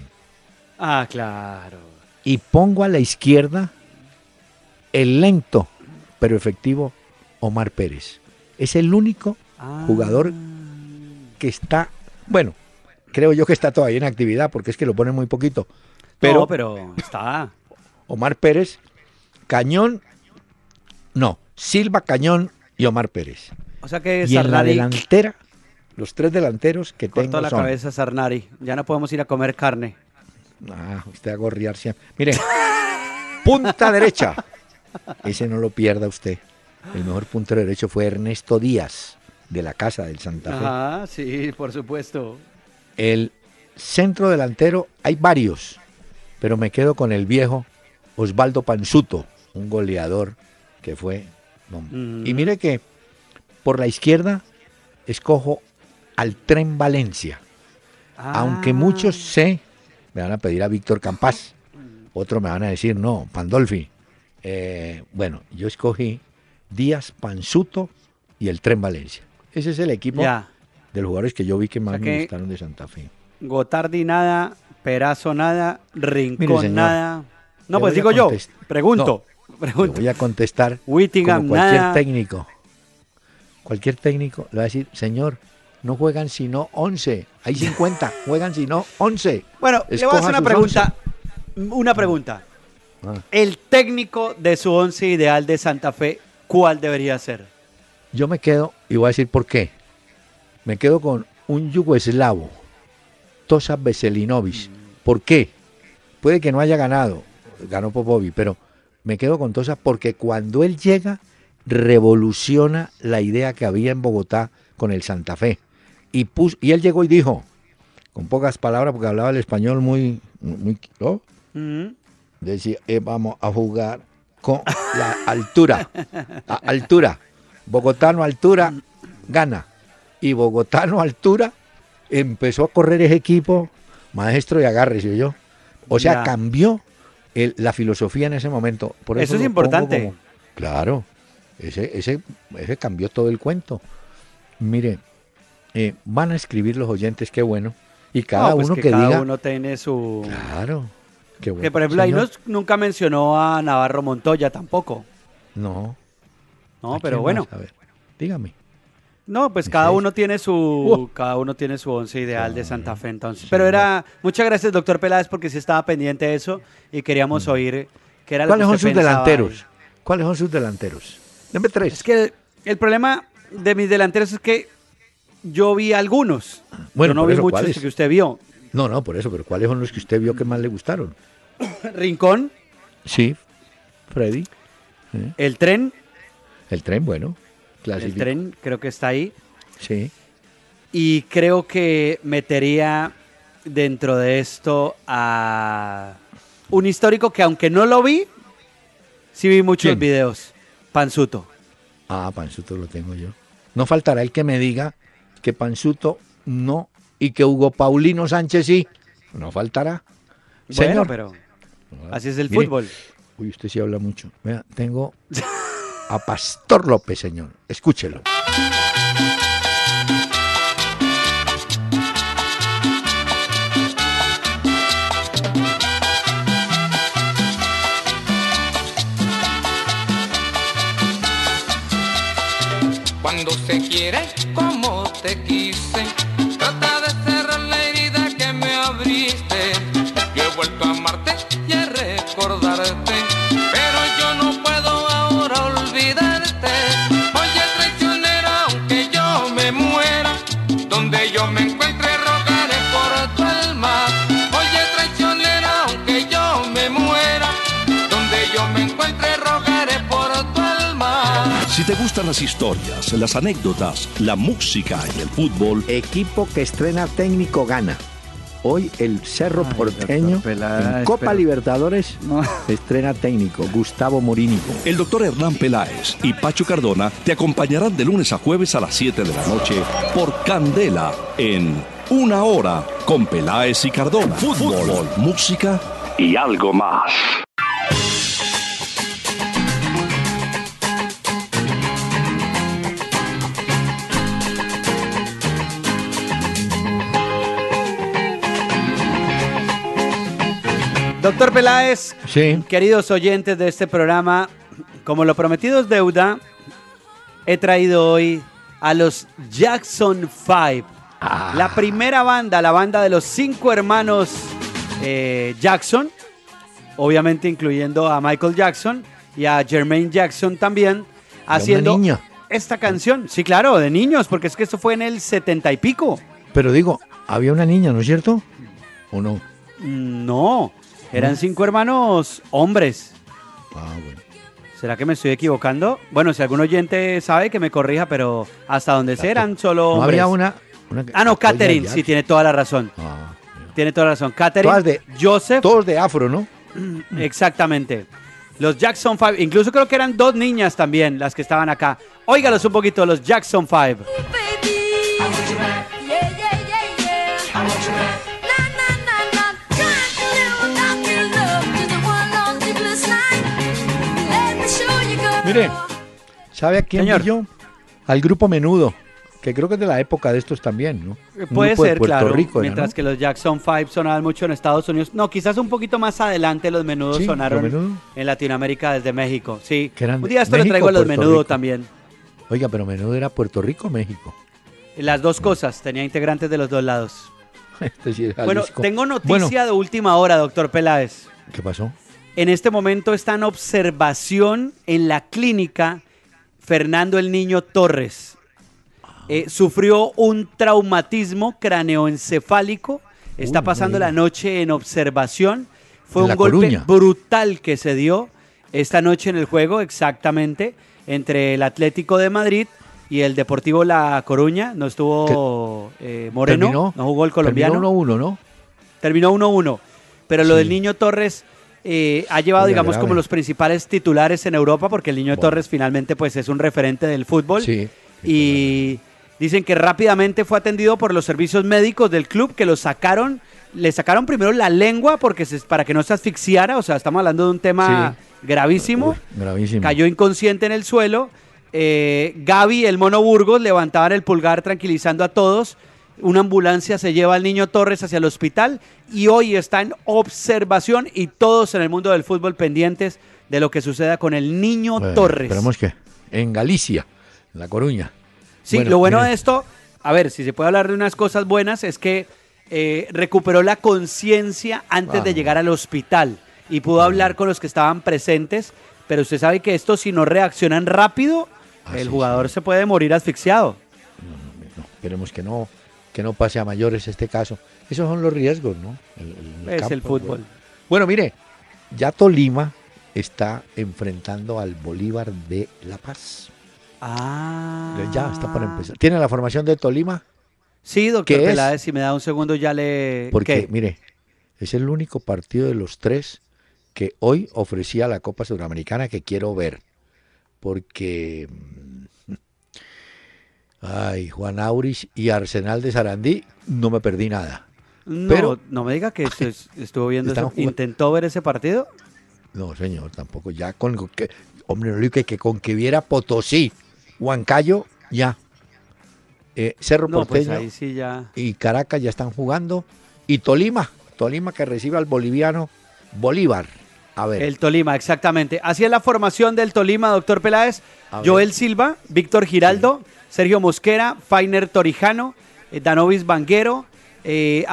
Ah, claro. Y pongo a la izquierda el lento, pero efectivo Omar Pérez. Es el único ah. jugador que está, bueno, creo yo que está todavía en actividad porque es que lo pone muy poquito. Pero, no, pero está. Omar Pérez, Cañón, no, Silva Cañón y Omar Pérez. O sea que y en la delantera, los tres delanteros que tengo la cabeza Sarnari. Ya no podemos ir a comer carne. Ah, usted a gorriar siempre. Mire, punta derecha. Ese no lo pierda usted. El mejor puntero derecho fue Ernesto Díaz, de la Casa del Santa Fe. Ah, sí, por supuesto. El centro delantero, hay varios, pero me quedo con el viejo Osvaldo Panzuto, un goleador que fue. Y mire que por la izquierda escojo al Tren Valencia. Aunque ah. muchos sé, me van a pedir a Víctor Campas, otros me van a decir, no, Pandolfi. Eh, bueno, yo escogí Díaz, Panzuto y el Tren Valencia. Ese es el equipo de los jugadores que yo vi que más me gustaron de Santa Fe. Gotardi nada, Perazo nada, Rincón nada. No, pues digo yo, pregunto. voy a contestar como cualquier técnico. Cualquier técnico le va a decir, señor, no juegan sino 11. Hay 50, juegan sino 11. Bueno, le voy a hacer una pregunta. Una pregunta. Ah. El técnico de su 11 ideal de Santa Fe, ¿cuál debería ser? Yo me quedo, y voy a decir por qué. Me quedo con un yugoslavo, Tosa Veselinovic. ¿Por qué? Puede que no haya ganado, ganó Popovi, pero me quedo con Tosa porque cuando él llega, revoluciona la idea que había en Bogotá con el Santa Fe. Y, y él llegó y dijo, con pocas palabras, porque hablaba el español muy... muy Decía, eh, vamos a jugar con la altura. altura. Bogotano altura gana. Y Bogotano altura empezó a correr ese equipo, maestro y agárrese yo. O sea, cambió la filosofía en ese momento. Por eso, es importante. claro, ese, ese, ese cambió todo el cuento. Mire, eh, van a escribir los oyentes, qué bueno. Y cada pues uno que, cada uno tiene su. Claro. Qué bueno. Que por ejemplo, ahí nunca mencionó a Navarro Montoya tampoco. No. No, pero bueno. A ver, dígame. No, pues cada uno tiene su uh. cada uno tiene su once ideal de Santa Fe entonces. Pero era muchas gracias doctor Peláez porque sí estaba pendiente de eso y queríamos mm. oír qué era ¿Cuáles son sus delanteros? ¿Cuáles son sus delanteros? Deme tres. Es que el problema de mis delanteros es que yo vi algunos. Bueno, no vi muchos que usted vio. No, no, por eso, pero ¿cuáles son los que usted vio que más le gustaron? Rincón. Sí, Freddy. El tren. El tren, bueno. El tren creo que está ahí. Sí. Y creo que metería dentro de esto a un histórico que aunque no lo vi, sí vi muchos videos. Panzuto. Ah, Panzuto lo tengo yo. No faltará el que me diga que Panzuto no y que Hugo Paulino Sánchez sí. No faltará. Señor. pero así es el fútbol. Uy, usted sí habla mucho. Vea, tengo a Pastor López, señor. Escúchelo. Cuando se te gustan las historias, las anécdotas, la música y el fútbol, equipo que estrena técnico gana. Hoy el Cerro Porteño en Copa Libertadores estrena técnico Gustavo Morini. El doctor Hernán Peláez y Pacho Cardona te acompañarán de lunes a jueves a las 7 de la noche por Candela en Una Hora con Peláez y Cardona. Fútbol, música y algo más. Doctor Peláez, queridos oyentes de este programa, como lo prometido es deuda, he traído hoy a los Jackson Five. Ah. La primera banda, la banda de los cinco hermanos eh, Jackson, obviamente incluyendo a Michael Jackson y a Jermaine Jackson también, haciendo esta canción. Sí, claro, de niños, porque es que esto fue en el setenta y pico. Pero digo, había una niña, ¿no es cierto? ¿O no? No, eran cinco hermanos hombres. Ah, bueno. ¿Será que me estoy equivocando? Bueno, si algún oyente sabe que me corrija, pero hasta donde se eran solo. ¿No habría una, Ah, no, Catherine, sí, tiene toda la razón. Ah, tiene toda la razón. Catherine, de, Joseph. Todos de afro, ¿no? Exactamente. Los Jackson Five, incluso creo que eran dos niñas también las que estaban acá. Óigalos un poquito, los Jackson Five. Mire, ¿sabe a quién Señor. yo? Al grupo Menudo, que creo que es de la época de estos también, ¿no? Puede ser, claro. mientras que los Jackson 5 sonaban mucho en Estados Unidos. No, quizás un poquito más adelante los Menudos sonaron en Latinoamérica desde México. Sí. Un día esto le traigo a los Menudo también. Oiga, pero Menudo era Puerto Rico o México. Las dos cosas, tenía integrantes de los dos lados. Este bueno, tengo noticia de última hora, doctor Peláez. ¿Qué pasó? En este momento está en observación en la clínica Fernando el Niño Torres. Eh, sufrió un traumatismo craneoencefálico. Está pasando la noche en observación. Fue un golpe brutal que se dio esta noche en el juego, exactamente, entre el Atlético de Madrid y el Deportivo La Coruña. No estuvo eh, Moreno, no jugó el colombiano. Terminó 1-1, ¿no? Terminó 1-1. Pero lo del Niño Torres eh, ha llevado, digamos, como los principales titulares en Europa, porque el Niño Torres finalmente pues es un referente del fútbol. Sí, y dicen que rápidamente fue atendido por los servicios médicos del club que lo sacaron, le sacaron primero la lengua porque para que no se asfixiara, o sea, estamos hablando de un tema gravísimo. gravísimo. Cayó inconsciente en el suelo. Eh, Gaby, el mono Burgos, levantaban el pulgar tranquilizando a todos una ambulancia se lleva al niño Torres hacia el hospital y hoy está en observación y todos en el mundo del fútbol pendientes de lo que suceda con el niño Torres. Esperemos que en Galicia, en La Coruña. Sí, lo bueno de esto, a ver, si se puede hablar de unas cosas buenas, es que eh, recuperó la conciencia antes de llegar al hospital y pudo hablar con los que estaban presentes, pero usted sabe que esto si no reaccionan rápido, ah, el jugador se puede morir asfixiado. no, esperemos que no que no pase a mayores este caso. Esos son los riesgos, ¿no? es el fútbol. Bueno, mire, ya Tolima está enfrentando al Bolívar de La Paz. Ah. Ya está para empezar. ¿Tiene la formación de Tolima? Sí, doctor Peláez, si me da un segundo ya le... Porque, mire, es el único partido de los tres que hoy ofrecía la Copa Sudamericana que quiero ver. Porque Ay, Juan Auris y Arsenal de Sarandí, no me perdí nada. No, Pero, no me diga que estuvo viendo eso. ¿Intentó ver ese partido? No, señor, tampoco. Ya con que, hombre, que, que con que viera Potosí, Huancayo, ya. Eh, Cerro no, pues Porteño sí ya... y Caracas ya están jugando. Y Tolima, Tolima que recibe al boliviano Bolívar. A ver. El Tolima, exactamente. Así es la formación del Tolima, doctor Peláez. Joel Silva, Víctor Giraldo. Sergio Mosquera, Fainer Torijano, eh, Danovis Banguero, eh,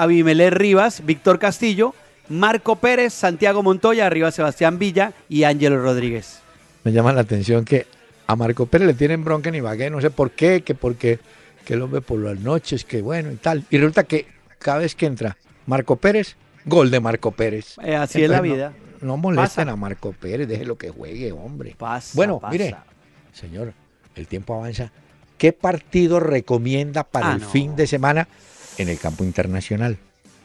Rivas, Víctor Castillo, Marco Pérez, Santiago Montoya, arriba Sebastián Villa y Ángelo Rodríguez. Me llama la atención que a Marco Pérez le tienen bronca en Ibagué, no sé por qué, que porque que el hombre por las noches, que bueno y tal. Y resulta que cada vez que entra Marco Pérez, gol de Marco Pérez. Eh, así es la vida. No, molesten a Marco Pérez, déjelo que juegue, hombre. Pasa, bueno, mire, señor, el tiempo avanza. ¿Qué partido recomienda para ah, el fin de semana en el campo internacional?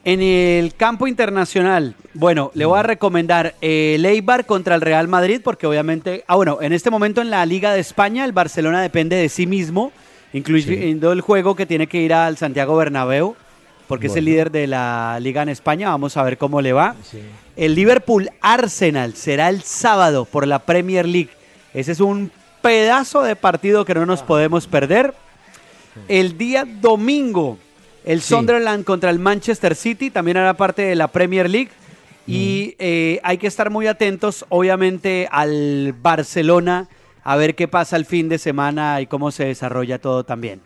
En el campo internacional, bueno, le voy a recomendar el Eibar contra el Real Madrid, porque obviamente, ah, bueno, en este momento en la Liga de España, el Barcelona depende de sí mismo, incluyendo el juego que tiene que ir al Santiago Bernabéu, porque es el líder de la Liga en España. Vamos a ver cómo le va. El Liverpool Arsenal será el sábado por la Premier League. Ese es un pedazo de partido que no nos podemos perder. El día domingo, el Sunderland contra el Manchester City, también hará parte de la Premier League. Y eh, hay que estar muy atentos, obviamente, al Barcelona, a ver qué pasa el fin de semana y cómo se desarrolla todo también.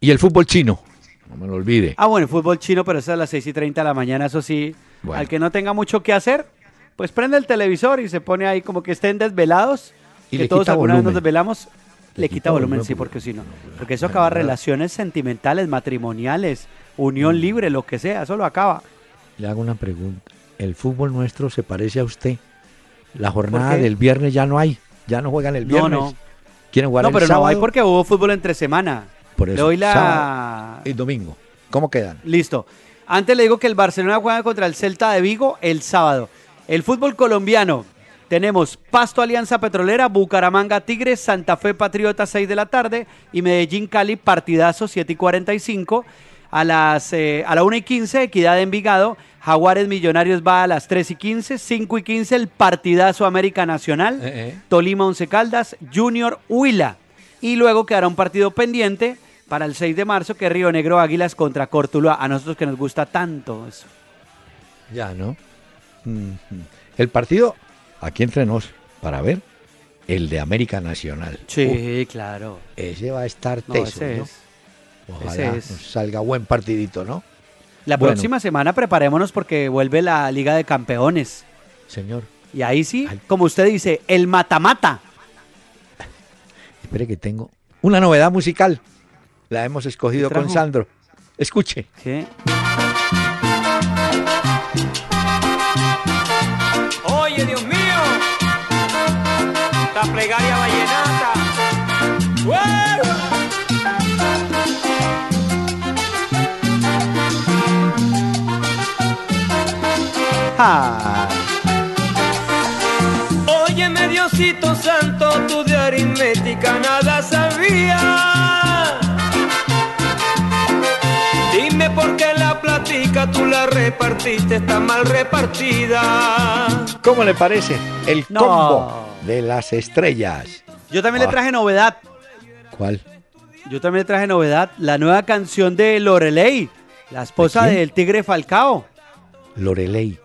Y el fútbol chino, no me lo olvide. Ah, bueno, el fútbol chino, pero es a las 6 y 30 de la mañana, eso sí. Al que no tenga mucho que hacer, pues prende el televisor y se pone ahí como que estén desvelados. Y que todos alguna vez nos desvelamos. Le, quita, volumen, sí, porque si no. Porque eso acaba relaciones sentimentales, matrimoniales, unión mm. libre, lo que sea, eso lo acaba. Le hago una pregunta. ¿El fútbol nuestro se parece a usted? La jornada del viernes ya no hay. Ya no juegan el viernes. No, no. ¿Quieren jugar no, pero no hay porque hubo fútbol entre semana. Por eso. Le la... y domingo. ¿Cómo quedan? Listo. Antes le digo que el Barcelona juega contra el Celta de Vigo el sábado. El fútbol colombiano. Tenemos Pasto Alianza Petrolera, Bucaramanga Tigres, Santa Fe Patriota 6 de la tarde y Medellín Cali Partidazo 7 y 45. A, las, eh, a la 1 y 15, Equidad de Envigado. Jaguares Millonarios va a las 3 y 15. 5 y 15, el Partidazo América Nacional. Eh, eh. Tolima Once Caldas, Junior Huila. Y luego quedará un partido pendiente para el 6 de marzo, que es Río Negro Águilas contra Cortuluá. A nosotros que nos gusta tanto eso. Ya, ¿no? El partido, aquí entre nos, para ver, el de América Nacional. Sí, claro. Ese va a estar teso, Ojalá salga buen partidito, ¿no? La próxima semana preparémonos porque vuelve la Liga de Campeones. Señor. Y ahí sí, como usted dice, el mata-mata. Espere que tengo una novedad musical. La hemos escogido con Sandro. Escuche. ¿Qué? La plegaria vallenata. Ah. Óyeme, Diosito Santo, tú de aritmética nada sabía. Dime por qué la platica tú la repartiste, está mal repartida. ¿Cómo le parece? El combo de las estrellas. Yo también le ah. traje novedad. ¿Cuál? Yo también le traje novedad. La nueva canción de Lorelei, la esposa del Tigre Falcao. Lorelei.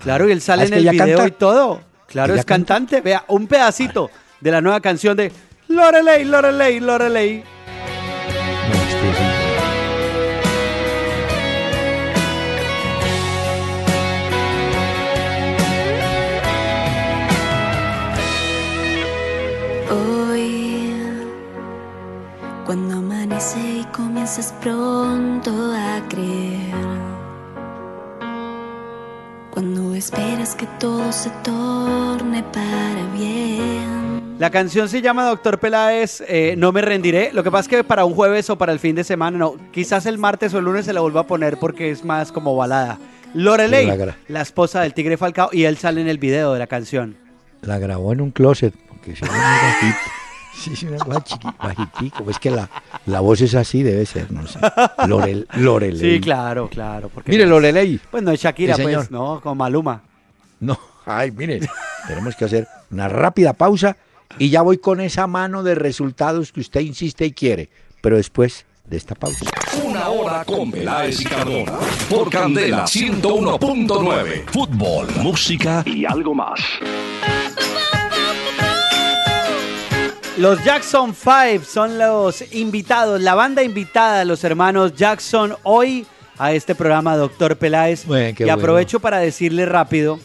Claro, y él sale ah, en el video y todo. Claro, es cantante. Vea, un pedacito de la nueva canción de Lorelei, Lorelei, Lorelei. Cuando amanece y comienzas pronto a creer cuando esperas que todo se torne para bien. La canción se llama Doctor Peláez, eh, No me rendiré. Lo que pasa es que para un jueves o para el fin de semana, no. Quizás el martes o el lunes se la vuelva a poner porque es más como balada. Lorelei, la, esposa del Tigre Falcao, y él sale en el video de la canción. La grabó en un closet porque se Sí, sí, una cosa bajitico. Es que la, la, voz es así, debe ser, no sé. Lorel, Lorelei. Sí, claro, claro. Mire, Lorelei. Pues no es Shakira, pues, no, con Maluma. No, ay, mire, tenemos que hacer una rápida pausa y ya voy con esa mano de resultados que usted insiste y quiere. Pero después de esta pausa. Una hora con Peláez y Cardona. Por Candela 101.9. Fútbol, música y algo más. Los Jackson Five son los invitados, la banda invitada, los hermanos Jackson, hoy a este programa, Doctor Peláez. y aprovecho para decirle rápido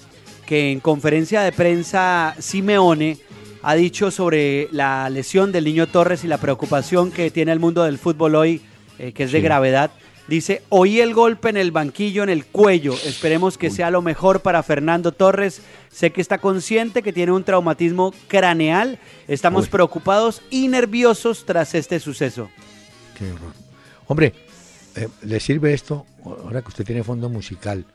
que en conferencia de prensa Simeone ha dicho sobre la lesión del niño Torres y la preocupación que tiene el mundo del fútbol hoy, eh, que es de gravedad. Dice, oí el golpe en el banquillo, en el cuello. Esperemos que sea lo mejor para Fernando Torres. Sé que está consciente que tiene un traumatismo craneal. Estamos preocupados y nerviosos tras este suceso. Qué horror. Hombre, eh, ¿le sirve esto? Ahora que usted tiene fondo musical.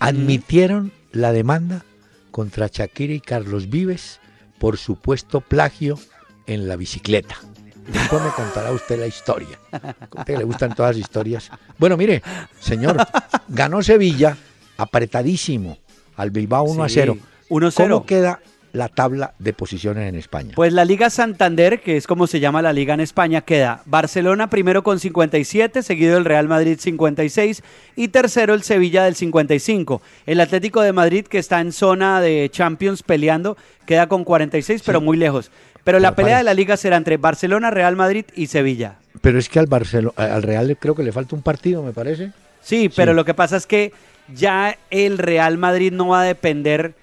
Admitieron la demanda contra Shakira y Carlos Vives por supuesto plagio en la bicicleta. Después me contará usted la historia. A usted le gustan todas las historias. Bueno, mire, señor, ganó Sevilla apretadísimo al Bilbao 1 a 0. 1 0. ¿Cómo queda, la tabla de posiciones en España? Pues la Liga Santander, que es como se llama la liga en España, queda Barcelona primero con 57, seguido el Real Madrid 56 y tercero el Sevilla del 55. El Atlético de Madrid, que está en zona de Champions peleando, queda con 46, pero muy lejos. Pero la pelea de la liga será entre Barcelona, Real Madrid y Sevilla. Pero es que al, Barcelona, al Real creo que le falta un partido, me parece. Sí, pero lo que pasa es que ya el Real Madrid no va a depender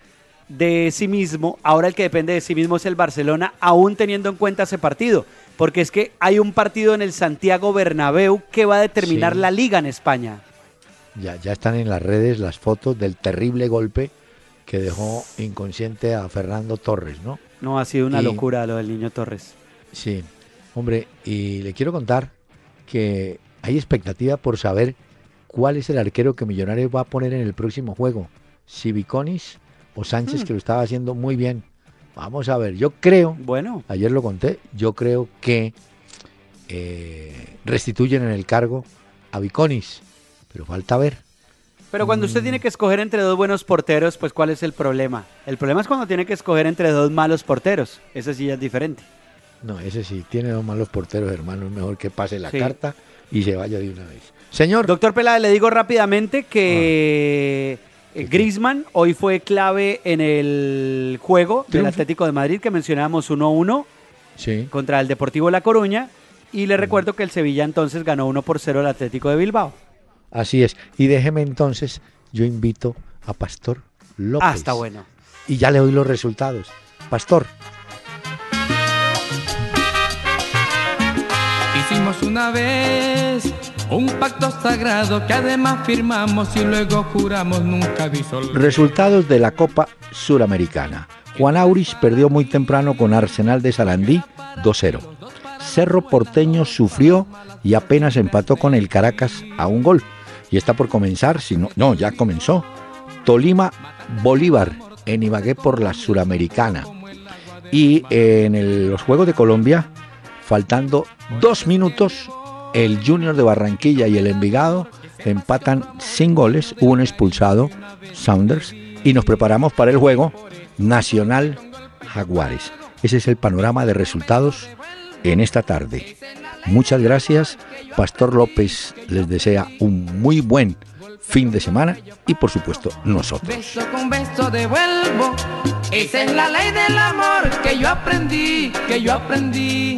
de sí mismo. Ahora el que depende de sí mismo es el Barcelona, aún teniendo en cuenta ese partido. Porque es que hay un partido en el Santiago Bernabéu que va a determinar la liga en España. Ya, ya están en las redes las fotos del terrible golpe que dejó inconsciente a Fernando Torres, ¿no? No, ha sido una locura lo del niño Torres. Sí, hombre, y le quiero contar que hay expectativa por saber cuál es el arquero que Millonarios va a poner en el próximo juego. Si Viconis o Sánchez, hmm. que lo estaba haciendo muy bien. Vamos a ver, yo creo, bueno, ayer lo conté, yo creo que eh, restituyen en el cargo a Viconis, pero falta ver. Pero cuando usted mm. tiene que escoger entre dos buenos porteros, pues ¿cuál es el problema? El problema es cuando tiene que escoger entre dos malos porteros. Ese sí es diferente. No, ese sí, tiene dos malos porteros, hermano. Es mejor que pase la carta y se vaya de una vez. Señor. Doctor Peláez, le digo rápidamente que ah. eh, Grisman hoy fue clave en el juego del Atlético de Madrid que mencionábamos 1-1 contra el Deportivo La Coruña. Y le recuerdo que el Sevilla entonces ganó 1 por 0 al Atlético de Bilbao. Así es. Y déjeme entonces, yo invito a Pastor López. Ah, está bueno. Y ya le doy los resultados. Pastor. Hicimos una vez un pacto sagrado que además firmamos y luego juramos nunca disolver. Resultados de la Copa Suramericana. Juan Auris perdió muy temprano con Arsenal de Sarandí 2-0. Cerro Porteño sufrió y apenas empató con el Caracas a un gol y está por comenzar, si no, no, ya comenzó. Tolima Bolívar en Ibagué por la Suramericana. Y en los Juegos de Colombia, faltando dos minutos, el Junior de Barranquilla y el Envigado empatan sin goles. Un expulsado, Saunders, y nos preparamos para el juego Nacional Jaguares. Ese es el panorama de resultados en esta tarde. Muchas gracias. Pastor López les desea un muy buen fin de semana y por supuesto nosotros. Beso con beso devuelvo. Esa es la ley del amor que yo aprendí, que yo aprendí.